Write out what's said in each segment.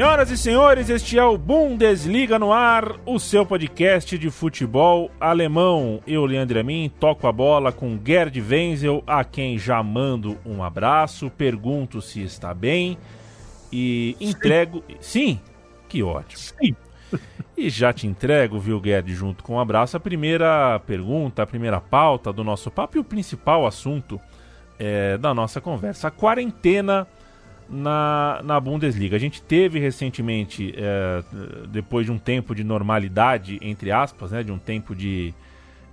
Senhoras e senhores, este é o Bundesliga no ar, o seu podcast de futebol alemão. Eu, Leandro Amin, toco a bola com Gerd Wenzel, a quem já mando um abraço, pergunto se está bem e entrego. Sim, que ótimo. Sim. E já te entrego, viu, Gerd, junto com um abraço, a primeira pergunta, a primeira pauta do nosso papo e o principal assunto é, da nossa conversa: a quarentena na, na Bundesliga. A gente teve recentemente, é, depois de um tempo de normalidade, entre aspas, né, de um tempo de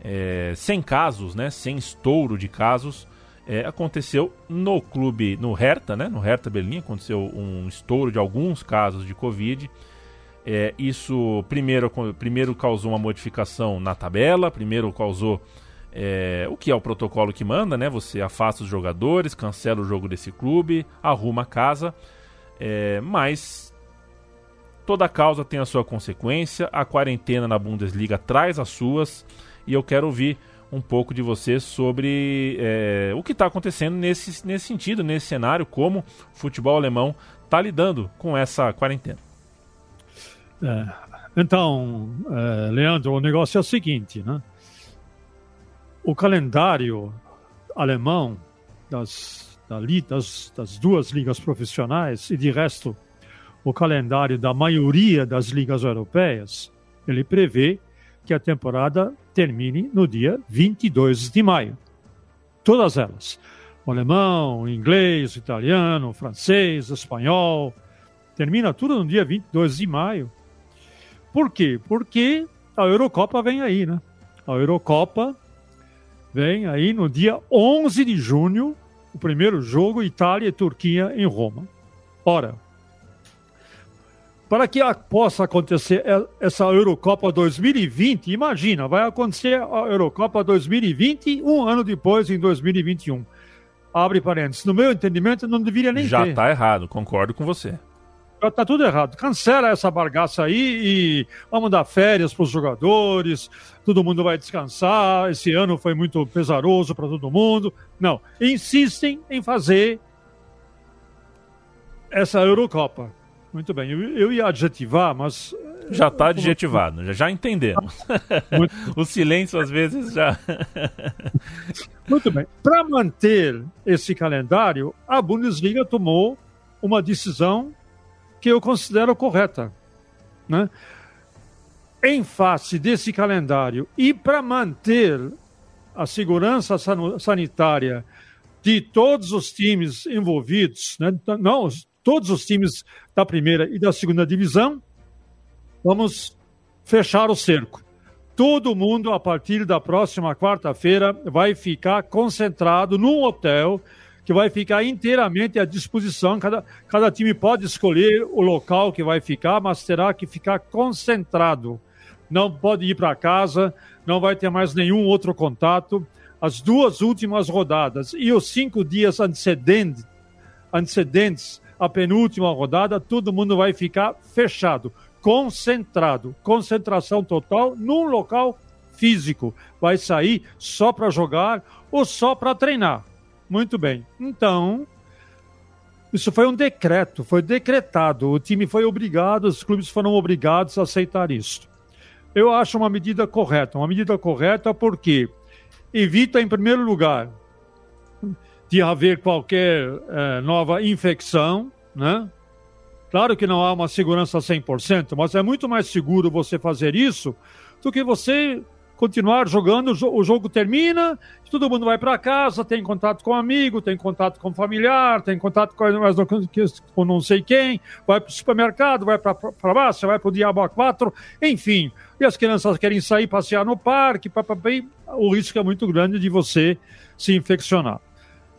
é, sem casos, né, sem estouro de casos, é, aconteceu no clube, no Hertha, né, no Hertha Berlim, aconteceu um estouro de alguns casos de Covid. É, isso primeiro, primeiro causou uma modificação na tabela, primeiro causou é, o que é o protocolo que manda, né? Você afasta os jogadores, cancela o jogo desse clube, arruma a casa, é, mas toda causa tem a sua consequência. A quarentena na Bundesliga traz as suas e eu quero ouvir um pouco de você sobre é, o que está acontecendo nesse, nesse sentido, nesse cenário, como o futebol alemão está lidando com essa quarentena. É, então, é, Leandro, o negócio é o seguinte, né? O calendário alemão das, das, das duas ligas profissionais e de resto o calendário da maioria das ligas europeias, ele prevê que a temporada termine no dia 22 de maio. Todas elas. O alemão, o inglês, o italiano, o francês, o espanhol. Termina tudo no dia 22 de maio. Por quê? Porque a Eurocopa vem aí, né? A Eurocopa vem aí no dia 11 de junho, o primeiro jogo Itália e Turquia em Roma. Ora, para que possa acontecer essa Eurocopa 2020, imagina, vai acontecer a Eurocopa 2020 um ano depois, em 2021. Abre parênteses. No meu entendimento, não deveria nem Já ter. Já está errado, concordo com você. Tá tudo errado. Cancela essa bagaça aí e vamos dar férias para os jogadores. Todo mundo vai descansar. Esse ano foi muito pesaroso para todo mundo. Não, insistem em fazer essa Eurocopa. Muito bem, eu, eu ia adjetivar, mas já está adjetivado, já, já entendemos. o silêncio às vezes já. Muito bem. Para manter esse calendário, a Bundesliga tomou uma decisão que eu considero correta. Né? Em face desse calendário e para manter a segurança sanitária de todos os times envolvidos, né? não, todos os times da primeira e da segunda divisão, vamos fechar o cerco. Todo mundo, a partir da próxima quarta-feira, vai ficar concentrado num hotel que vai ficar inteiramente à disposição. Cada, cada time pode escolher o local que vai ficar, mas terá que ficar concentrado. Não pode ir para casa, não vai ter mais nenhum outro contato. As duas últimas rodadas e os cinco dias antecedentes, antecedentes à penúltima rodada, todo mundo vai ficar fechado, concentrado, concentração total num local físico. Vai sair só para jogar ou só para treinar. Muito bem. Então, isso foi um decreto, foi decretado. O time foi obrigado, os clubes foram obrigados a aceitar isso. Eu acho uma medida correta. Uma medida correta porque evita, em primeiro lugar, de haver qualquer é, nova infecção, né? Claro que não há uma segurança 100%, mas é muito mais seguro você fazer isso do que você continuar jogando, o jogo termina, todo mundo vai para casa, tem contato com amigo, tem contato com familiar, tem contato com, com não sei quem, vai para o supermercado, vai para a farmácia, vai para o Diabo A4, enfim. E as crianças querem sair, passear no parque, o risco é muito grande de você se infeccionar.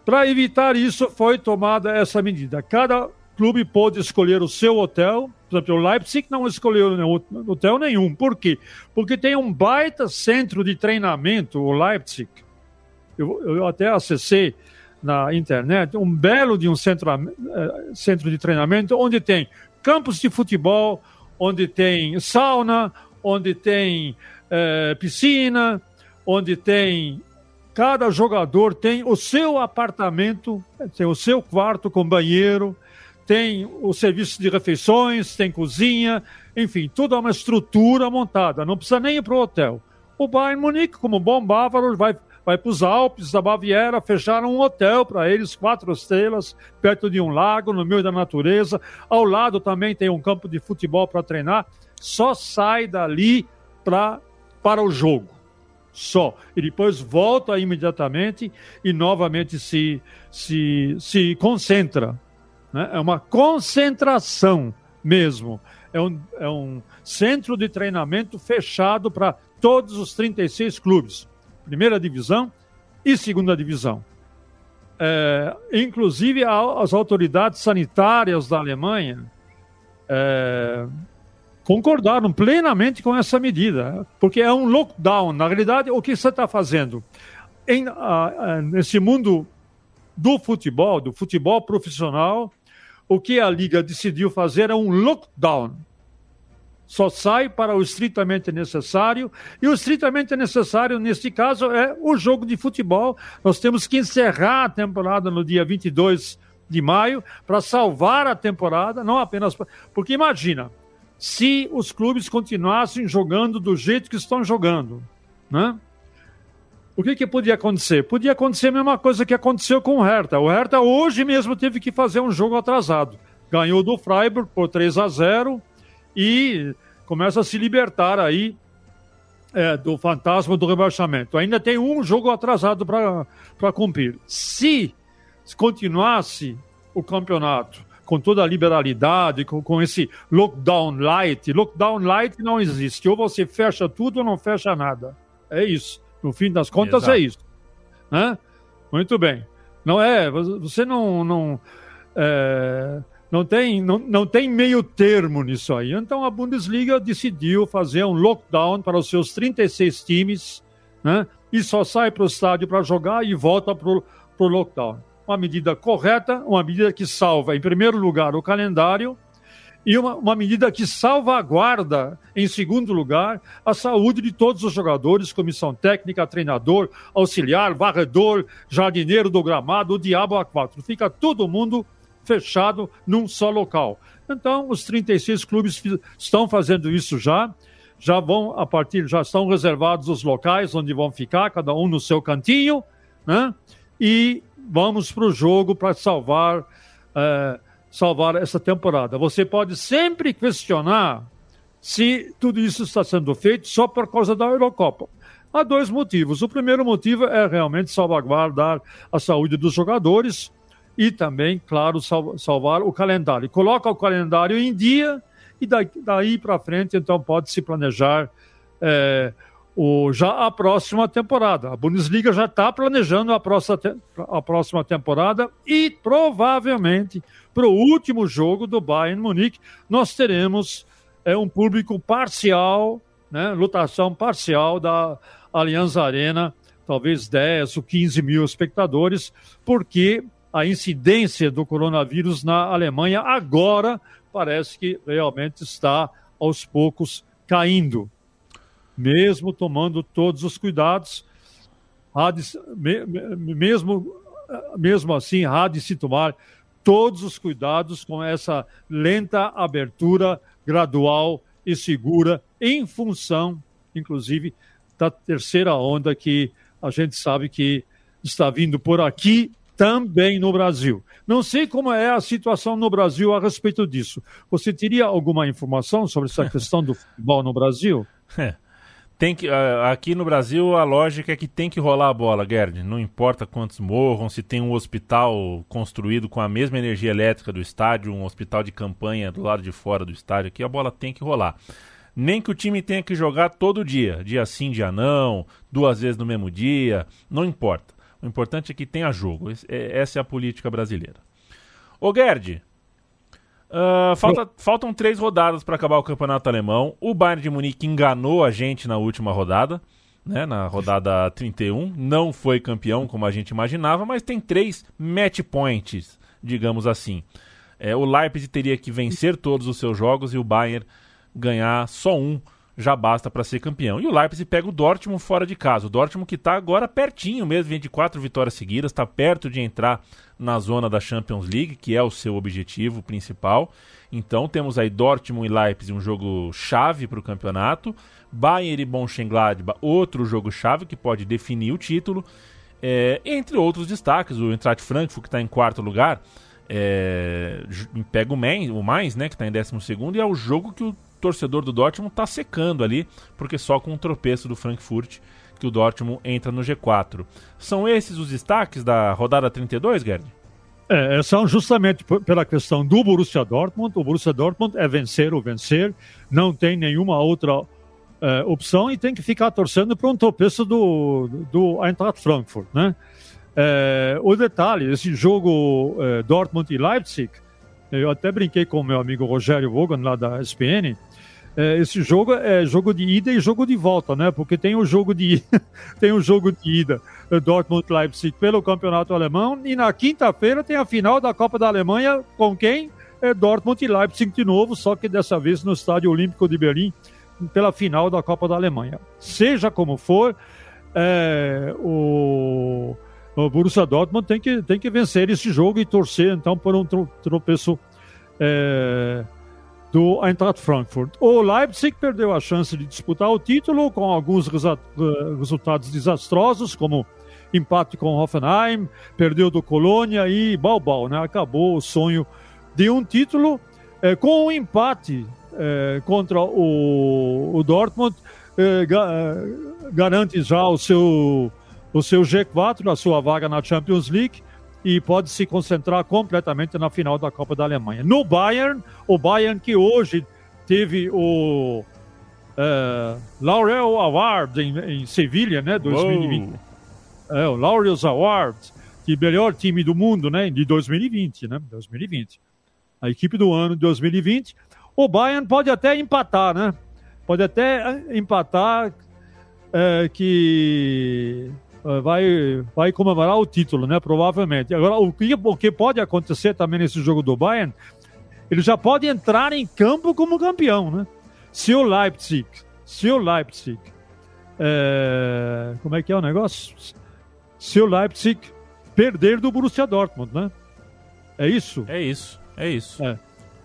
Para evitar isso, foi tomada essa medida. Cada clube pôde escolher o seu hotel. Por exemplo, o Leipzig não escolheu hotel nenhum. Por quê? Porque tem um baita centro de treinamento, o Leipzig. Eu, eu até acessei na internet um belo de um centro, uh, centro de treinamento onde tem campos de futebol, onde tem sauna, onde tem uh, piscina, onde tem cada jogador tem o seu apartamento, tem o seu quarto com banheiro, tem o serviço de refeições, tem cozinha, enfim, tudo é uma estrutura montada, não precisa nem ir para o hotel. O Bayern Munique, como bom bávaro, vai, vai para os Alpes da Baviera, fecharam um hotel para eles, quatro estrelas, perto de um lago, no meio da natureza. Ao lado também tem um campo de futebol para treinar. Só sai dali pra, para o jogo. Só. E depois volta imediatamente e novamente se, se, se concentra né? É uma concentração mesmo. É um, é um centro de treinamento fechado para todos os 36 clubes, primeira divisão e segunda divisão. É, inclusive, as autoridades sanitárias da Alemanha é, concordaram plenamente com essa medida, porque é um lockdown. Na realidade, o que você está fazendo? Em, a, a, nesse mundo do futebol, do futebol profissional, o que a Liga decidiu fazer é um lockdown. Só sai para o estritamente necessário, e o estritamente necessário, neste caso, é o jogo de futebol. Nós temos que encerrar a temporada no dia 22 de maio para salvar a temporada, não apenas. Porque imagina, se os clubes continuassem jogando do jeito que estão jogando, né? O que, que podia acontecer? Podia acontecer a mesma coisa que aconteceu com o Hertha. O Hertha hoje mesmo teve que fazer um jogo atrasado. Ganhou do Freiburg por 3 a 0 e começa a se libertar aí é, do fantasma do rebaixamento. Ainda tem um jogo atrasado para cumprir. Se continuasse o campeonato com toda a liberalidade, com, com esse lockdown light, lockdown light não existe. Ou você fecha tudo ou não fecha nada. É isso. No fim das contas é Exato. é isso. Né? Muito bem. Não é, você não, não, é, não, tem, não, não tem meio termo nisso aí. Então a Bundesliga decidiu fazer um lockdown para os seus 36 times, né? E só sai para o estádio para jogar e volta para o lockdown. Uma medida correta, uma medida que salva, em primeiro lugar, o calendário e uma, uma medida que salvaguarda, em segundo lugar, a saúde de todos os jogadores, comissão técnica, treinador, auxiliar, varredor, jardineiro do gramado, o diabo a quatro. Fica todo mundo fechado num só local. Então, os 36 clubes estão fazendo isso já. Já vão, a partir, já estão reservados os locais onde vão ficar, cada um no seu cantinho, né? E vamos para o jogo para salvar eh, salvar essa temporada. Você pode sempre questionar se tudo isso está sendo feito só por causa da Eurocopa. Há dois motivos. O primeiro motivo é realmente salvaguardar a saúde dos jogadores e também, claro, salvar o calendário. Coloca o calendário em dia e daí, daí para frente, então, pode se planejar é, o, já a próxima temporada. A Bundesliga já está planejando a próxima, a próxima temporada e provavelmente para o último jogo do Bayern Munique nós teremos é, um público parcial, né, lotação parcial da Allianz Arena, talvez 10 ou 15 mil espectadores, porque a incidência do coronavírus na Alemanha agora parece que realmente está aos poucos caindo mesmo tomando todos os cuidados, de, mesmo, mesmo assim, há de se tomar todos os cuidados com essa lenta abertura gradual e segura, em função, inclusive, da terceira onda que a gente sabe que está vindo por aqui também no Brasil. Não sei como é a situação no Brasil a respeito disso. Você teria alguma informação sobre essa questão do futebol no Brasil? É. Tem que, aqui no Brasil a lógica é que tem que rolar a bola, Gerd. Não importa quantos morram, se tem um hospital construído com a mesma energia elétrica do estádio, um hospital de campanha do lado de fora do estádio, aqui a bola tem que rolar. Nem que o time tenha que jogar todo dia, dia sim, dia não, duas vezes no mesmo dia, não importa. O importante é que tenha jogo. É, essa é a política brasileira. Ô Gerd, uh, falta, faltam três rodadas para acabar o campeonato alemão. O Bayern de Munique enganou a gente na última rodada, né, na rodada 31. Não foi campeão como a gente imaginava, mas tem três match points, digamos assim. É, o Leipzig teria que vencer todos os seus jogos e o Bayern ganhar só um já basta para ser campeão. E o Leipzig pega o Dortmund fora de casa. O Dortmund que está agora pertinho mesmo, vem de quatro vitórias seguidas, está perto de entrar na zona da Champions League, que é o seu objetivo principal. Então temos aí Dortmund e Leipzig, um jogo chave para o campeonato. Bayern e Mönchengladbach, outro jogo chave que pode definir o título. É, entre outros destaques, o Eintracht Frankfurt, que está em quarto lugar, é, pega o, Mainz, o Mainz, né, que está em décimo segundo, e é o jogo que o torcedor do Dortmund está secando ali, porque só com um tropeço do Frankfurt que o Dortmund entra no G4. São esses os destaques da rodada 32, Gerd? É, são justamente pela questão do Borussia Dortmund. O Borussia Dortmund é vencer ou vencer, não tem nenhuma outra é, opção e tem que ficar torcendo para um tropeço do, do Eintracht Frankfurt, né? É, o detalhe, esse jogo é, Dortmund e Leipzig, eu até brinquei com meu amigo Rogério Vogan lá da SPN, é, esse jogo é jogo de ida e jogo de volta, né? Porque tem o jogo de tem o jogo de ida é, Dortmund Leipzig pelo campeonato alemão e na quinta-feira tem a final da Copa da Alemanha com quem? É Dortmund e Leipzig de novo, só que dessa vez no Estádio Olímpico de Berlim pela final da Copa da Alemanha. Seja como for, é, o, o Borussia Dortmund tem que, tem que vencer esse jogo e torcer então por um tropeço é, do Eintracht Frankfurt. O Leipzig perdeu a chance de disputar o título com alguns resultados desastrosos, como empate com Hoffenheim, perdeu do Colônia e Balbal, né? Acabou o sonho de um título é, com um empate é, contra o, o Dortmund, é, garante já o seu, o seu G4, a sua vaga na Champions League e pode se concentrar completamente na final da Copa da Alemanha. No Bayern, o Bayern que hoje teve o uh, Laurel Award em, em Sevilha, né, 2020. É, o Laureus Award, de melhor time do mundo, né, de 2020, né, 2020. A equipe do ano de 2020. O Bayern pode até empatar, né? Pode até empatar é, que vai, vai comemorar o título, né? Provavelmente. Agora, o que, o que pode acontecer também nesse jogo do Bayern, ele já pode entrar em campo como campeão, né? Se o Leipzig, se o Leipzig, é, como é que é o negócio? Se o Leipzig perder do Borussia Dortmund, né? É isso? É isso, é isso. É.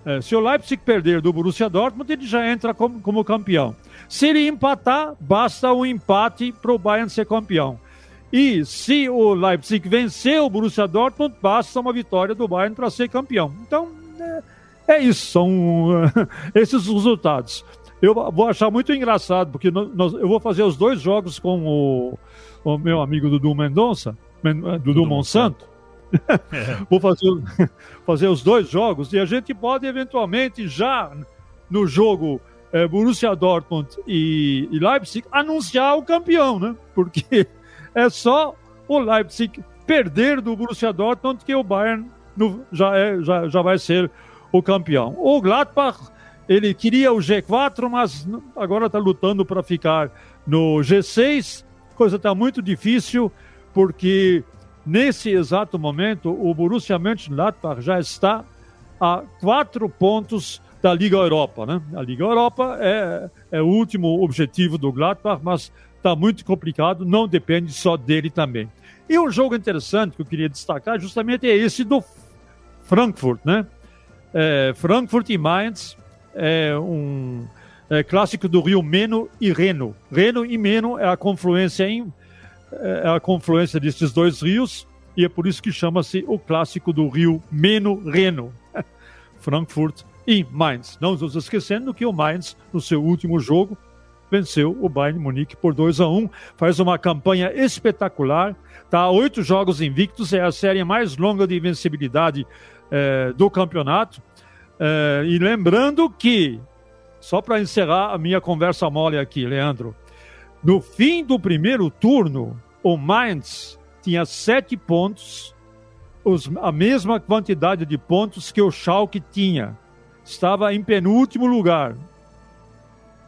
É, se o Leipzig perder do Borussia Dortmund, ele já entra como, como campeão. Se ele empatar, basta um empate para o Bayern ser campeão. E se o Leipzig vencer o Borussia Dortmund, basta uma vitória do Bayern para ser campeão. Então, é, é isso, são esses os resultados. Eu vou achar muito engraçado, porque nós, eu vou fazer os dois jogos com o, o meu amigo Dudu Mendonça, Dudu, Dudu Monsanto. É. vou fazer, fazer os dois jogos e a gente pode eventualmente já no jogo é, Borussia Dortmund e, e Leipzig anunciar o campeão, né? Porque é só o Leipzig perder do Borussia Dortmund que o Bayern no, já, é, já, já vai ser o campeão. O Gladbach, ele queria o G4, mas agora está lutando para ficar no G6. Coisa está muito difícil, porque nesse exato momento o Borussia Mönchengladbach já está a quatro pontos da Liga Europa. Né? A Liga Europa é, é o último objetivo do Gladbach, mas está muito complicado, não depende só dele também. E um jogo interessante que eu queria destacar justamente é esse do Frankfurt, né? É, Frankfurt e Mainz é um é, clássico do rio Meno e Reno. Reno e Meno é a confluência em, é a confluência desses dois rios e é por isso que chama-se o clássico do Rio Meno-Reno. Frankfurt e Mainz. Não nos esquecendo que o Mainz, no seu último jogo, venceu o Bayern Munique por 2 a 1 faz uma campanha espetacular, a oito jogos invictos, é a série mais longa de invencibilidade eh, do campeonato. Eh, e lembrando que, só para encerrar a minha conversa mole aqui, Leandro, no fim do primeiro turno, o Mainz tinha sete pontos, os, a mesma quantidade de pontos que o Schalke tinha. Estava em penúltimo lugar,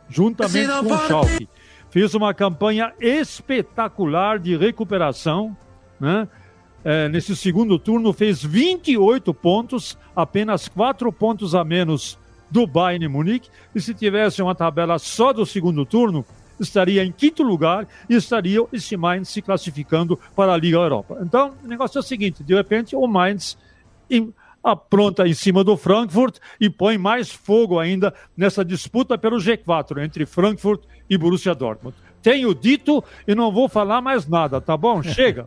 juntamente com o Schalke. Fez uma campanha espetacular de recuperação, né? É, nesse segundo turno fez 28 pontos, apenas 4 pontos a menos do Bayern Munique. E se tivesse uma tabela só do segundo turno, estaria em quinto lugar e estaria esse Mainz se classificando para a Liga Europa. Então, o negócio é o seguinte: de repente, o Mainz apronta em cima do Frankfurt e põe mais fogo ainda nessa disputa pelo G4 entre Frankfurt e Borussia Dortmund. Tenho dito e não vou falar mais nada, tá bom? Chega.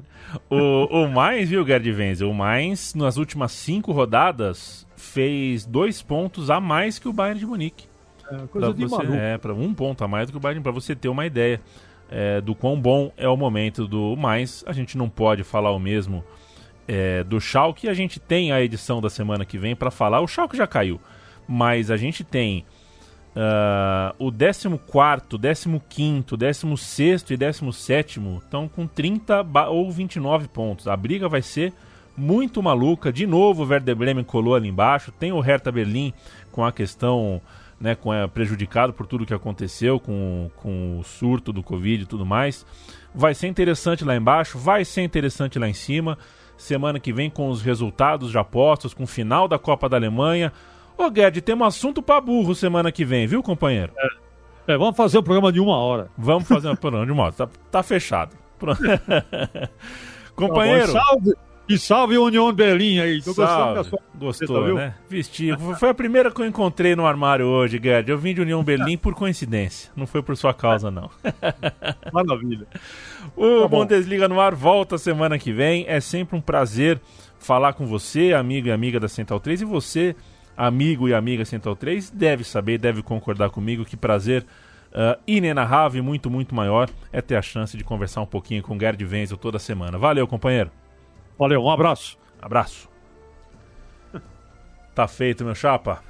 o, o Mainz, viu, Gerd Wenzel? O Mainz, nas últimas cinco rodadas, fez dois pontos a mais que o Bayern de Munique. É, coisa pra de você, maluco. É, para um ponto a mais do que o Bayern, para você ter uma ideia é, do quão bom é o momento do Mainz. A gente não pode falar o mesmo é, do Schalke. A gente tem a edição da semana que vem para falar. O Schalke já caiu, mas a gente tem uh, o 14, 15, 16 e 17 estão com 30 ou 29 pontos. A briga vai ser muito maluca. De novo, o Werder Bremen colou ali embaixo. Tem o Hertha Berlim com a questão né, com, é, prejudicado por tudo que aconteceu com, com o surto do Covid e tudo mais. Vai ser interessante lá embaixo, vai ser interessante lá em cima semana que vem com os resultados de apostas, com o final da Copa da Alemanha. Ô Guedes, tem um assunto para burro semana que vem, viu, companheiro? É, é vamos fazer um programa de uma hora. Vamos fazer um programa de uma hora. Tá, tá fechado. companheiro. Tá salve, e salve União Berlim aí. Tô gostando da sua Gostou, tá, né? Vesti. Foi a primeira que eu encontrei no armário hoje, Gerd. Eu vim de União Berlim por coincidência. Não foi por sua causa, não. Maravilha. O tá Bundesliga no ar volta semana que vem. É sempre um prazer falar com você, amigo e amiga da Central 3. E você, amigo e amiga Central 3, deve saber, deve concordar comigo que prazer uh, inenarrável e muito, muito maior é ter a chance de conversar um pouquinho com o Gerd Wenzel toda semana. Valeu, companheiro. Valeu, um abraço. Abraço. Tá feito, meu chapa.